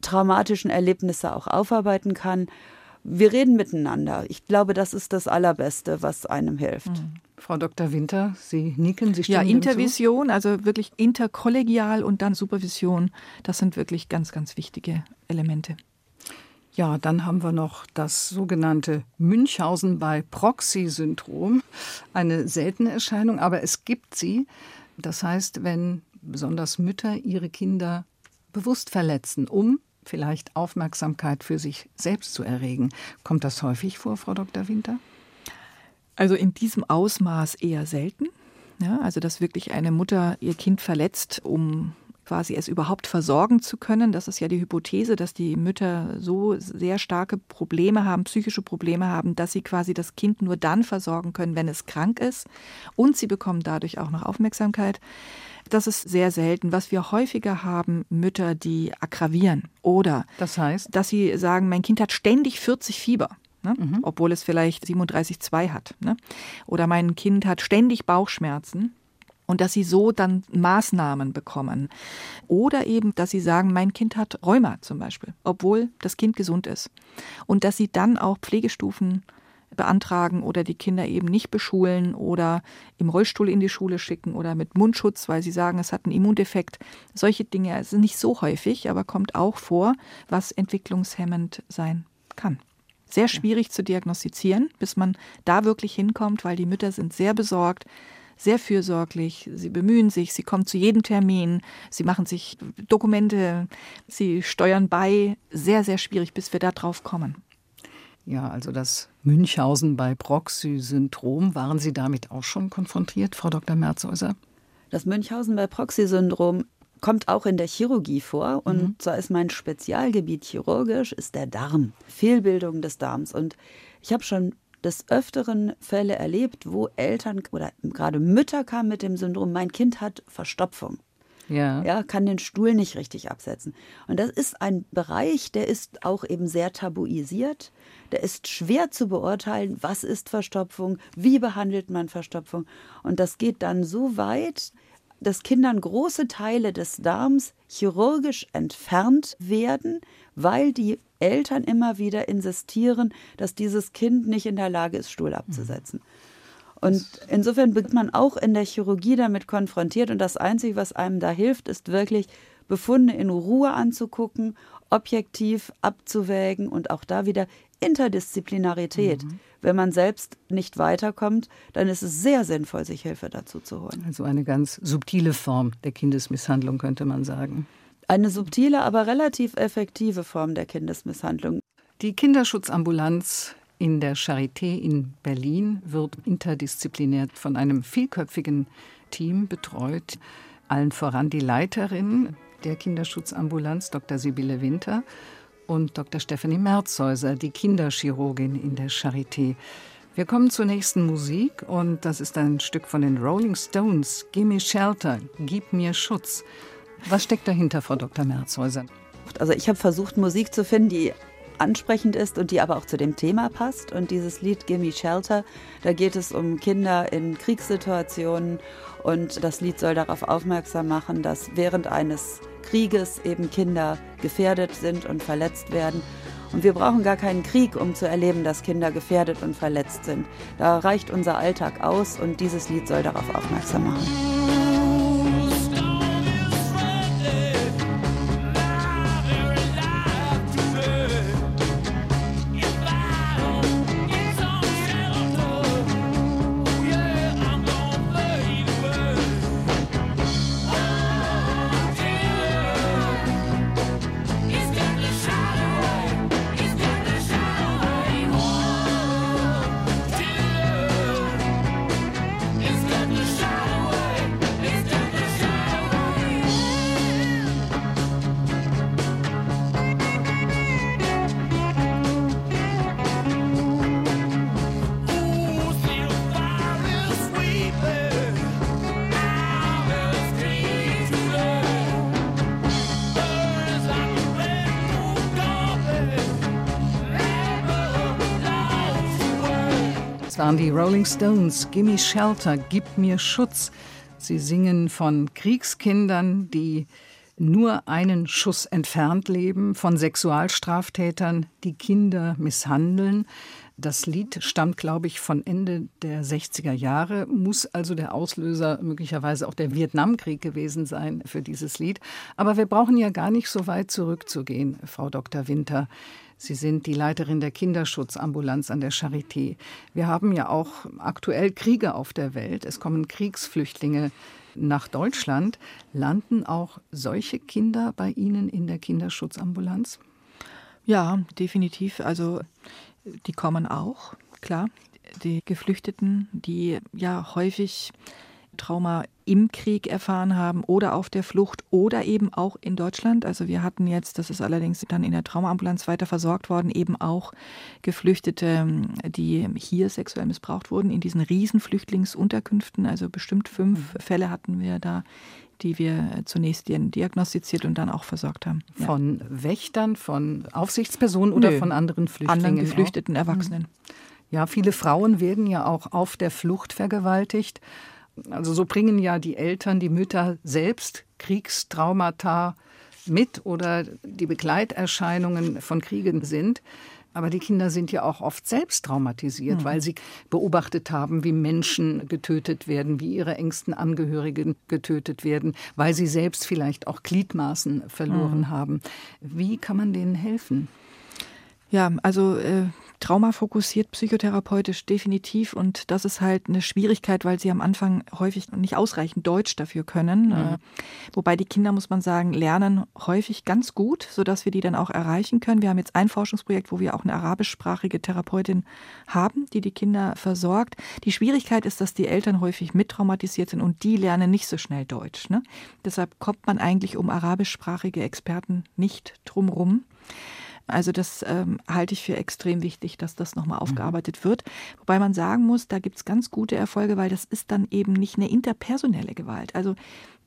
Speaker 3: traumatischen Erlebnisse auch aufarbeiten kann. Wir reden miteinander. Ich glaube, das ist das Allerbeste, was einem hilft. Mhm.
Speaker 2: Frau Dr. Winter, Sie nicken, Sie stimmen
Speaker 4: Ja, Intervision, also wirklich interkollegial und dann Supervision, das sind wirklich ganz, ganz wichtige Elemente.
Speaker 2: Ja, dann haben wir noch das sogenannte Münchhausen bei Proxy-Syndrom. Eine seltene Erscheinung, aber es gibt sie. Das heißt, wenn besonders Mütter ihre Kinder bewusst verletzen, um vielleicht Aufmerksamkeit für sich selbst zu erregen. Kommt das häufig vor, Frau Dr. Winter?
Speaker 4: Also in diesem Ausmaß eher selten. Ja, also dass wirklich eine Mutter ihr Kind verletzt, um quasi es überhaupt versorgen zu können. Das ist ja die Hypothese, dass die Mütter so sehr starke Probleme haben, psychische Probleme haben, dass sie quasi das Kind nur dann versorgen können, wenn es krank ist. Und sie bekommen dadurch auch noch Aufmerksamkeit. Das ist sehr selten. Was wir häufiger haben, Mütter, die aggravieren oder
Speaker 2: das heißt,
Speaker 4: dass sie sagen, mein Kind hat ständig 40 Fieber. Ne? Mhm. Obwohl es vielleicht 37,2 hat. Ne? Oder mein Kind hat ständig Bauchschmerzen und dass sie so dann Maßnahmen bekommen. Oder eben, dass sie sagen, mein Kind hat Rheuma zum Beispiel, obwohl das Kind gesund ist. Und dass sie dann auch Pflegestufen beantragen oder die Kinder eben nicht beschulen oder im Rollstuhl in die Schule schicken oder mit Mundschutz, weil sie sagen, es hat einen Immundefekt. Solche Dinge sind nicht so häufig, aber kommt auch vor, was entwicklungshemmend sein kann. Sehr schwierig zu diagnostizieren, bis man da wirklich hinkommt, weil die Mütter sind sehr besorgt, sehr fürsorglich, sie bemühen sich, sie kommen zu jedem Termin, sie machen sich Dokumente, sie steuern bei. Sehr, sehr schwierig, bis wir da drauf kommen.
Speaker 2: Ja, also das Münchhausen bei Proxy-Syndrom. Waren Sie damit auch schon konfrontiert, Frau Dr. Merzhäuser?
Speaker 3: Das Münchhausen bei Proxy-Syndrom kommt auch in der Chirurgie vor und mhm. zwar ist mein Spezialgebiet chirurgisch ist der Darm, Fehlbildung des Darms und ich habe schon des Öfteren Fälle erlebt, wo Eltern oder gerade Mütter kamen mit dem Syndrom, mein Kind hat Verstopfung. Ja. ja, kann den Stuhl nicht richtig absetzen. Und das ist ein Bereich, der ist auch eben sehr tabuisiert. Der ist schwer zu beurteilen, was ist Verstopfung, wie behandelt man Verstopfung. Und das geht dann so weit, dass Kindern große Teile des Darms chirurgisch entfernt werden, weil die Eltern immer wieder insistieren, dass dieses Kind nicht in der Lage ist, Stuhl abzusetzen. Und insofern wird man auch in der Chirurgie damit konfrontiert. Und das Einzige, was einem da hilft, ist wirklich Befunde in Ruhe anzugucken, objektiv abzuwägen und auch da wieder Interdisziplinarität. Mhm. Wenn man selbst nicht weiterkommt, dann ist es sehr sinnvoll, sich Hilfe dazu zu holen.
Speaker 2: Also eine ganz subtile Form der Kindesmisshandlung, könnte man sagen.
Speaker 3: Eine subtile, aber relativ effektive Form der Kindesmisshandlung.
Speaker 2: Die Kinderschutzambulanz in der Charité in Berlin wird interdisziplinär von einem vielköpfigen Team betreut. Allen voran die Leiterin der Kinderschutzambulanz, Dr. Sibylle Winter, und Dr. Stephanie Merzhäuser, die Kinderchirurgin in der Charité. Wir kommen zur nächsten Musik und das ist ein Stück von den Rolling Stones. Gimme Shelter, gib mir Schutz. Was steckt dahinter, Frau Dr. Merzhäuser?
Speaker 3: Also ich habe versucht, Musik zu finden, die ansprechend ist und die aber auch zu dem Thema passt. Und dieses Lied Gimme Shelter, da geht es um Kinder in Kriegssituationen und das Lied soll darauf aufmerksam machen, dass während eines Krieges eben Kinder gefährdet sind und verletzt werden. Und wir brauchen gar keinen Krieg, um zu erleben, dass Kinder gefährdet und verletzt sind. Da reicht unser Alltag aus und dieses Lied soll darauf aufmerksam machen.
Speaker 2: Waren die Rolling Stones. Gimme Shelter, gib mir Schutz. Sie singen von Kriegskindern, die nur einen Schuss entfernt leben, von Sexualstraftätern, die Kinder misshandeln. Das Lied stammt, glaube ich, von Ende der 60er Jahre, muss also der Auslöser möglicherweise auch der Vietnamkrieg gewesen sein für dieses Lied. Aber wir brauchen ja gar nicht so weit zurückzugehen, Frau Dr. Winter. Sie sind die Leiterin der Kinderschutzambulanz an der Charité. Wir haben ja auch aktuell Kriege auf der Welt. Es kommen Kriegsflüchtlinge nach Deutschland. Landen auch solche Kinder bei Ihnen in der Kinderschutzambulanz?
Speaker 4: Ja, definitiv. Also die kommen auch, klar. Die Geflüchteten, die ja häufig Trauma im Krieg erfahren haben oder auf der Flucht oder eben auch in Deutschland. Also wir hatten jetzt, das ist allerdings dann in der Traumaambulanz weiter versorgt worden, eben auch Geflüchtete, die hier sexuell missbraucht wurden, in diesen Riesenflüchtlingsunterkünften. Also bestimmt fünf mhm. Fälle hatten wir da die wir zunächst diagnostiziert und dann auch versorgt haben.
Speaker 2: Ja. Von Wächtern, von Aufsichtspersonen oder Nö, von anderen Flüchtlingen?
Speaker 4: Anderen geflüchteten auch? Erwachsenen. Mhm.
Speaker 2: Ja, viele Frauen werden ja auch auf der Flucht vergewaltigt. Also so bringen ja die Eltern, die Mütter selbst Kriegstraumata mit oder die Begleiterscheinungen von Kriegen sind. Aber die Kinder sind ja auch oft selbst traumatisiert, mhm. weil sie beobachtet haben, wie Menschen getötet werden, wie ihre engsten Angehörigen getötet werden, weil sie selbst vielleicht auch Gliedmaßen verloren mhm. haben. Wie kann man denen helfen?
Speaker 4: Ja, also äh, traumafokussiert psychotherapeutisch definitiv und das ist halt eine Schwierigkeit, weil sie am Anfang häufig nicht ausreichend Deutsch dafür können. Mhm. Äh, wobei die Kinder, muss man sagen, lernen häufig ganz gut, sodass wir die dann auch erreichen können. Wir haben jetzt ein Forschungsprojekt, wo wir auch eine arabischsprachige Therapeutin haben, die die Kinder versorgt. Die Schwierigkeit ist, dass die Eltern häufig mittraumatisiert sind und die lernen nicht so schnell Deutsch. Ne? Deshalb kommt man eigentlich um arabischsprachige Experten nicht drumrum. Also das ähm, halte ich für extrem wichtig, dass das nochmal mhm. aufgearbeitet wird. Wobei man sagen muss, da gibt es ganz gute Erfolge, weil das ist dann eben nicht eine interpersonelle Gewalt. Also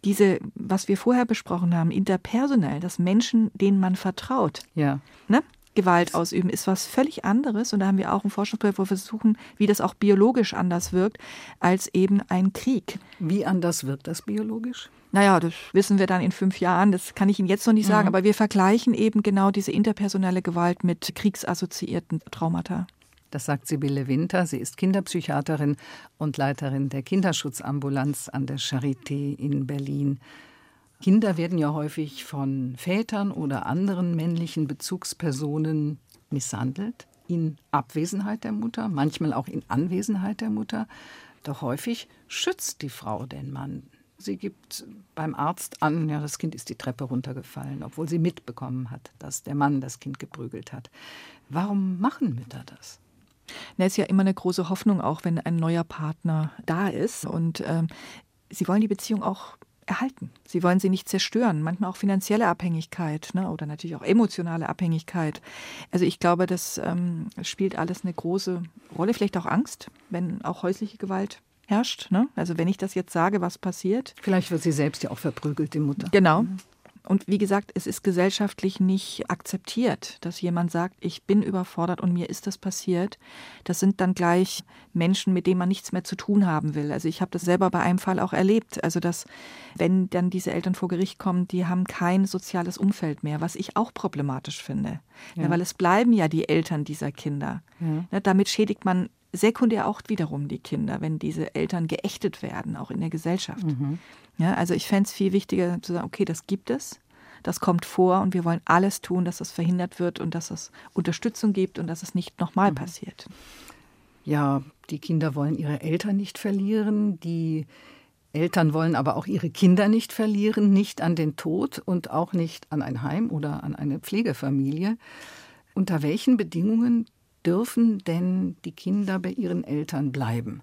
Speaker 4: diese, was wir vorher besprochen haben, interpersonell, dass Menschen, denen man vertraut,
Speaker 2: ja.
Speaker 4: ne, Gewalt ausüben, ist was völlig anderes. Und da haben wir auch ein Forschungsprojekt, wo wir versuchen, wie das auch biologisch anders wirkt, als eben ein Krieg.
Speaker 2: Wie anders wirkt das biologisch?
Speaker 4: Naja, das wissen wir dann in fünf Jahren, das kann ich Ihnen jetzt noch nicht sagen, mhm. aber wir vergleichen eben genau diese interpersonelle Gewalt mit kriegsassoziierten Traumata.
Speaker 2: Das sagt Sibylle Winter. Sie ist Kinderpsychiaterin und Leiterin der Kinderschutzambulanz an der Charité in Berlin. Kinder werden ja häufig von Vätern oder anderen männlichen Bezugspersonen misshandelt, in Abwesenheit der Mutter, manchmal auch in Anwesenheit der Mutter. Doch häufig schützt die Frau den Mann. Sie gibt beim Arzt an, ja, das Kind ist die Treppe runtergefallen, obwohl sie mitbekommen hat, dass der Mann das Kind geprügelt hat. Warum machen Mütter das?
Speaker 4: Na, ist ja immer eine große Hoffnung, auch wenn ein neuer Partner da ist. Und ähm, sie wollen die Beziehung auch erhalten. Sie wollen sie nicht zerstören. Manchmal auch finanzielle Abhängigkeit ne? oder natürlich auch emotionale Abhängigkeit. Also ich glaube, das ähm, spielt alles eine große Rolle. Vielleicht auch Angst, wenn auch häusliche Gewalt herrscht. Ne? Also wenn ich das jetzt sage, was passiert.
Speaker 2: Vielleicht wird sie selbst ja auch verprügelt, die Mutter.
Speaker 4: Genau. Und wie gesagt, es ist gesellschaftlich nicht akzeptiert, dass jemand sagt, ich bin überfordert und mir ist das passiert. Das sind dann gleich Menschen, mit denen man nichts mehr zu tun haben will. Also ich habe das selber bei einem Fall auch erlebt. Also dass, wenn dann diese Eltern vor Gericht kommen, die haben kein soziales Umfeld mehr, was ich auch problematisch finde. Ja. Ja, weil es bleiben ja die Eltern dieser Kinder. Ja. Ne, damit schädigt man sekundär auch wiederum die Kinder, wenn diese Eltern geächtet werden, auch in der Gesellschaft. Mhm. Ja, also ich fände es viel wichtiger zu sagen, okay, das gibt es, das kommt vor und wir wollen alles tun, dass das verhindert wird und dass es Unterstützung gibt und dass es nicht nochmal mhm. passiert.
Speaker 2: Ja, die Kinder wollen ihre Eltern nicht verlieren, die Eltern wollen aber auch ihre Kinder nicht verlieren, nicht an den Tod und auch nicht an ein Heim oder an eine Pflegefamilie. Unter welchen Bedingungen dürfen denn die Kinder bei ihren Eltern bleiben?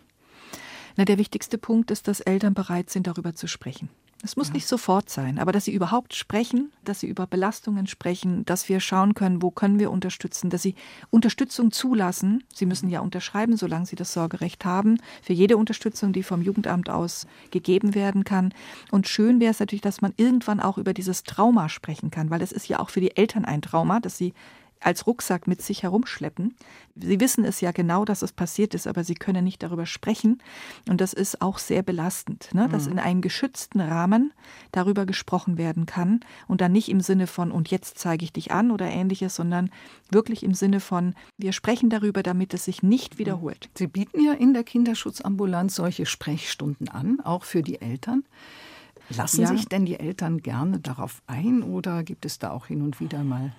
Speaker 4: Na, der wichtigste Punkt ist, dass Eltern bereit sind, darüber zu sprechen. Es muss ja. nicht sofort sein, aber dass sie überhaupt sprechen, dass sie über Belastungen sprechen, dass wir schauen können, wo können wir unterstützen, dass sie Unterstützung zulassen. Sie müssen ja unterschreiben, solange sie das Sorgerecht haben, für jede Unterstützung, die vom Jugendamt aus gegeben werden kann. Und schön wäre es natürlich, dass man irgendwann auch über dieses Trauma sprechen kann, weil es ist ja auch für die Eltern ein Trauma, dass sie als Rucksack mit sich herumschleppen. Sie wissen es ja genau, dass es passiert ist, aber sie können nicht darüber sprechen. Und das ist auch sehr belastend, ne? dass mhm. in einem geschützten Rahmen darüber gesprochen werden kann und dann nicht im Sinne von, und jetzt zeige ich dich an oder ähnliches, sondern wirklich im Sinne von, wir sprechen darüber, damit es sich nicht mhm. wiederholt.
Speaker 2: Sie bieten ja in der Kinderschutzambulanz solche Sprechstunden an, auch für die Eltern. Lassen ja. sich denn die Eltern gerne darauf ein oder gibt es da auch hin und wieder mal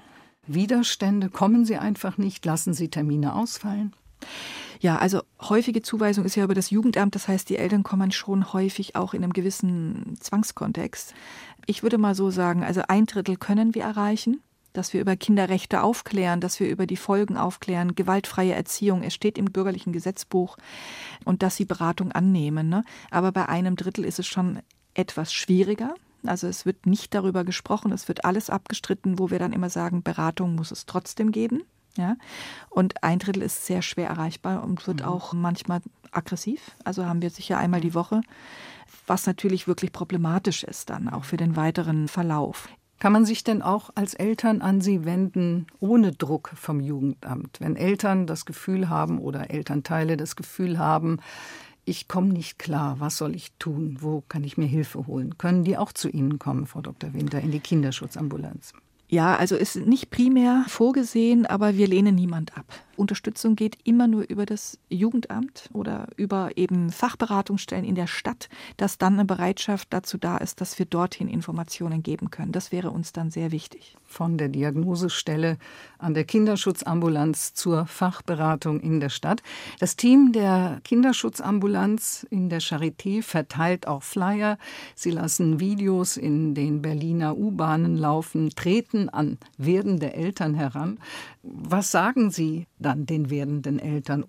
Speaker 2: Widerstände? Kommen sie einfach nicht? Lassen sie Termine ausfallen?
Speaker 4: Ja, also häufige Zuweisung ist ja über das Jugendamt, das heißt, die Eltern kommen schon häufig auch in einem gewissen Zwangskontext. Ich würde mal so sagen, also ein Drittel können wir erreichen, dass wir über Kinderrechte aufklären, dass wir über die Folgen aufklären, gewaltfreie Erziehung, es steht im bürgerlichen Gesetzbuch und dass sie Beratung annehmen. Ne? Aber bei einem Drittel ist es schon etwas schwieriger. Also es wird nicht darüber gesprochen, es wird alles abgestritten, wo wir dann immer sagen, Beratung muss es trotzdem geben. Ja? Und ein Drittel ist sehr schwer erreichbar und wird mhm. auch manchmal aggressiv. Also haben wir sicher einmal die Woche, was natürlich wirklich problematisch ist dann auch für den weiteren Verlauf.
Speaker 2: Kann man sich denn auch als Eltern an Sie wenden, ohne Druck vom Jugendamt? Wenn Eltern das Gefühl haben oder Elternteile das Gefühl haben, ich komme nicht klar, was soll ich tun, wo kann ich mir Hilfe holen? Können die auch zu Ihnen kommen, Frau Dr. Winter, in die Kinderschutzambulanz?
Speaker 4: Ja, also ist nicht primär vorgesehen, aber wir lehnen niemand ab. Unterstützung geht immer nur über das Jugendamt oder über eben Fachberatungsstellen in der Stadt, dass dann eine Bereitschaft dazu da ist, dass wir dorthin Informationen geben können. Das wäre uns dann sehr wichtig.
Speaker 2: Von der Diagnosestelle an der Kinderschutzambulanz zur Fachberatung in der Stadt. Das Team der Kinderschutzambulanz in der Charité verteilt auch Flyer. Sie lassen Videos in den Berliner U-Bahnen laufen, treten an werdende Eltern heran. Was sagen Sie dann den werdenden Eltern?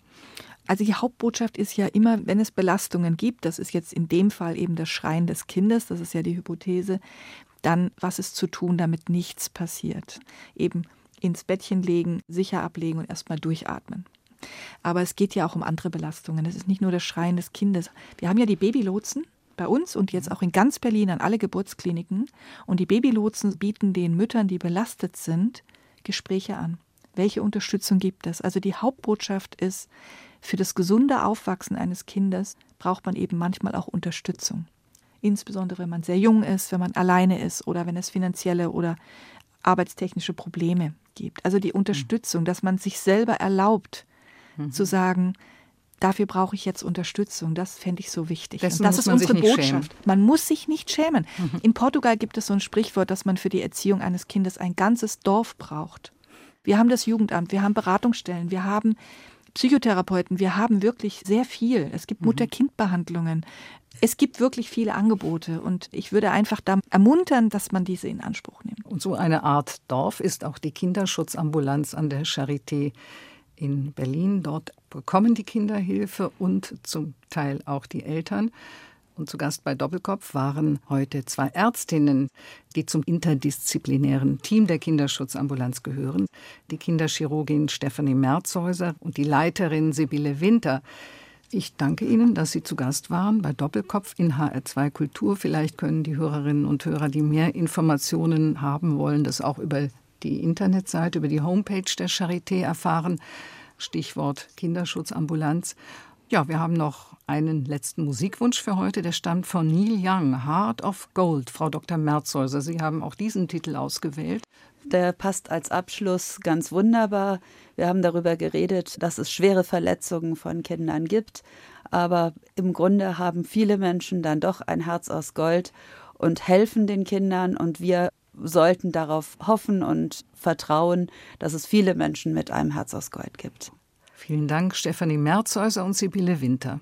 Speaker 4: Also die Hauptbotschaft ist ja immer, wenn es Belastungen gibt, das ist jetzt in dem Fall eben das Schreien des Kindes, das ist ja die Hypothese, dann was ist zu tun, damit nichts passiert. Eben ins Bettchen legen, sicher ablegen und erstmal durchatmen. Aber es geht ja auch um andere Belastungen. Es ist nicht nur das Schreien des Kindes. Wir haben ja die Babylotsen bei uns und jetzt auch in ganz Berlin an alle Geburtskliniken. Und die Babylotsen bieten den Müttern, die belastet sind, Gespräche an. Welche Unterstützung gibt es? Also die Hauptbotschaft ist, für das gesunde Aufwachsen eines Kindes braucht man eben manchmal auch Unterstützung. Insbesondere wenn man sehr jung ist, wenn man alleine ist oder wenn es finanzielle oder arbeitstechnische Probleme gibt. Also die Unterstützung, dass man sich selber erlaubt mhm. zu sagen, dafür brauche ich jetzt Unterstützung. Das fände ich so wichtig.
Speaker 2: Dessen das ist unsere Botschaft. Schämen.
Speaker 4: Man muss sich nicht schämen. Mhm. In Portugal gibt es so ein Sprichwort, dass man für die Erziehung eines Kindes ein ganzes Dorf braucht. Wir haben das Jugendamt, wir haben Beratungsstellen, wir haben Psychotherapeuten, wir haben wirklich sehr viel. Es gibt mhm. Mutter-Kind-Behandlungen. Es gibt wirklich viele Angebote und ich würde einfach da ermuntern, dass man diese in Anspruch nimmt.
Speaker 2: Und so eine Art Dorf ist auch die Kinderschutzambulanz an der Charité in Berlin. Dort bekommen die Kinder Hilfe und zum Teil auch die Eltern. Und zu Gast bei Doppelkopf waren heute zwei Ärztinnen, die zum interdisziplinären Team der Kinderschutzambulanz gehören. Die Kinderchirurgin Stefanie Merzhäuser und die Leiterin Sibylle Winter. Ich danke Ihnen, dass Sie zu Gast waren bei Doppelkopf in HR2 Kultur. Vielleicht können die Hörerinnen und Hörer, die mehr Informationen haben wollen, das auch über die Internetseite, über die Homepage der Charité erfahren. Stichwort Kinderschutzambulanz. Ja, wir haben noch einen letzten Musikwunsch für heute, der stammt von Neil Young, Heart of Gold. Frau Dr. Merzhäuser, Sie haben auch diesen Titel ausgewählt.
Speaker 3: Der passt als Abschluss ganz wunderbar. Wir haben darüber geredet, dass es schwere Verletzungen von Kindern gibt. Aber im Grunde haben viele Menschen dann doch ein Herz aus Gold und helfen den Kindern. Und wir sollten darauf hoffen und vertrauen, dass es viele Menschen mit einem Herz aus Gold gibt.
Speaker 2: Vielen Dank, Stefanie Merzhäuser und Sibylle Winter.